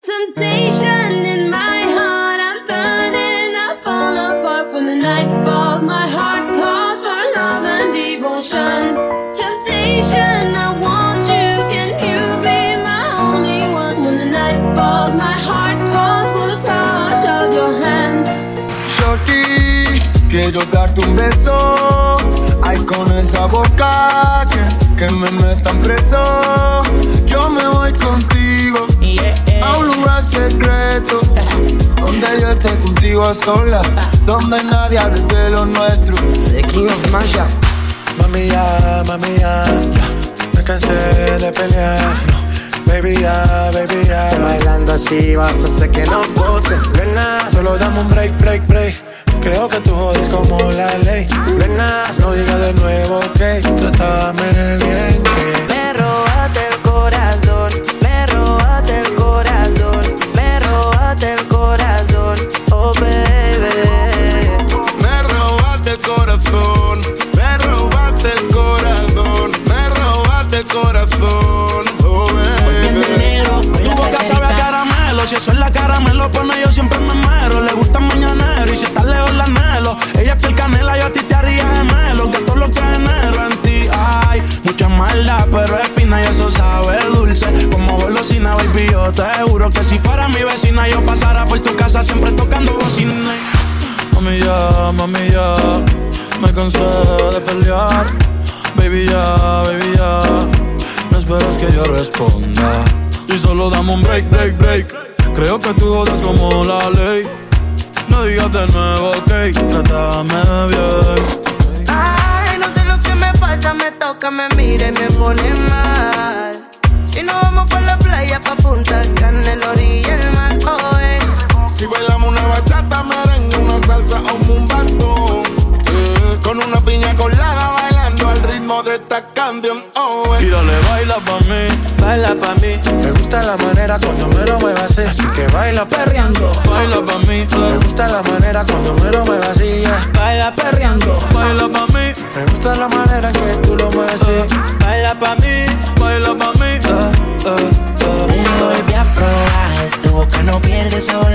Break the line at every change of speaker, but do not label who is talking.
Temptation in my heart, I'm burning, I fall apart when the night falls. My heart calls for love and devotion. Temptation, I want you, can you be my only one? When the night falls, my heart calls for the touch of your hands.
Shorty, quiero darte un beso. Ay, con esa boca que, que me metan preso. Contigo a solas. Donde nadie hable de lo nuestro.
The King of Masha.
Mami ya, mami ya, ya. Me cansé de pelear. No. Baby ya, baby ya.
Bailando así vas a hacer que no bote.
Nena, solo dame un break, break, break. Creo que tú jodes como la ley. Nena, no digas de nuevo,
y eso sabe dulce. Como golosina, baby, yo te juro que si fuera mi vecina, yo pasara por tu casa siempre tocando bocina.
Mami ya, mami ya, me cansé de pelear. Baby ya, baby ya, no esperas que yo responda. Y solo dame un break, break, break. Creo que tú jodas como la ley. No digas de nuevo, ok, trátame bien.
Ay, no sé lo que me pasa, me toca, me mira y me pone eh.
Y dale, baila pa' mí, baila pa' mí. Me gusta la manera cuando me lo muevas así. Así que baila perreando, baila pa' mí. Me gusta la manera cuando me lo muevas así. yeah. Baila perreando, baila pa' mí. Me gusta la manera que tú lo mueves así. Baila pa' mí, baila pa' mí. eh, eh, eh.
Vuelve a probar, tu boca no pierde sabor